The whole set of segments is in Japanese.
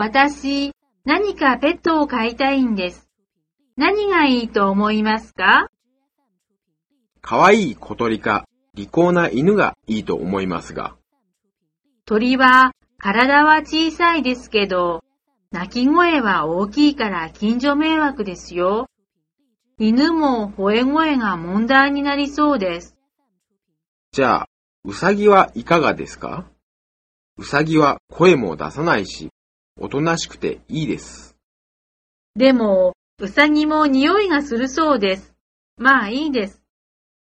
私、何かペットを飼いたいんです。何がいいと思いますか？かわいい小鳥か利口な犬がいいと思いますが。鳥は体は小さいですけど、鳴き声は大きいから近所迷惑ですよ。犬も吠え声が問題になりそうです。じゃあ、うさぎはいかがですか？うさぎは声も出さないし、おとなしくていいです。でも、うさぎも匂いがするそうです。まあいいです。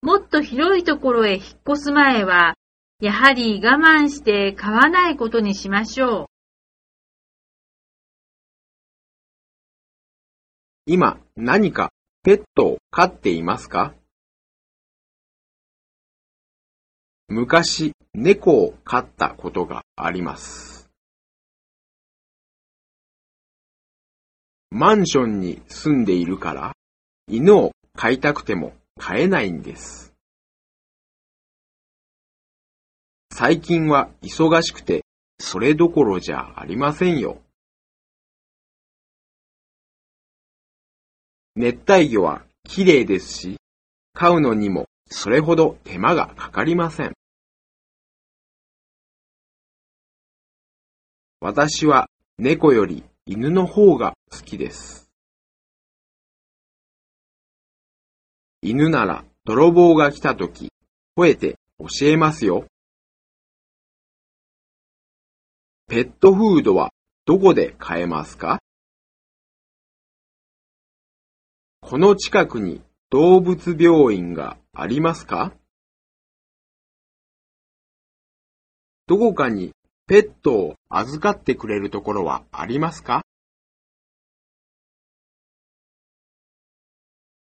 もっと広いところへ引っ越す前は、やはり我慢して飼わないことにしましょう。今何かペットを飼っていますか？昔猫を飼ったことがあります。マンションに住んでいるから犬を飼いたくても飼えないんです。最近は忙しくてそれどころじゃありませんよ。熱帯魚は綺麗ですし、飼うのにもそれほど手間がかかりません。私は猫より犬の方が好きです。犬なら泥棒が来たとき、吠えて教えますよ。ペットフードはどこで買えますか？この近くに動物病院がありますか？どこかにペットを預かってくれるところはありますか？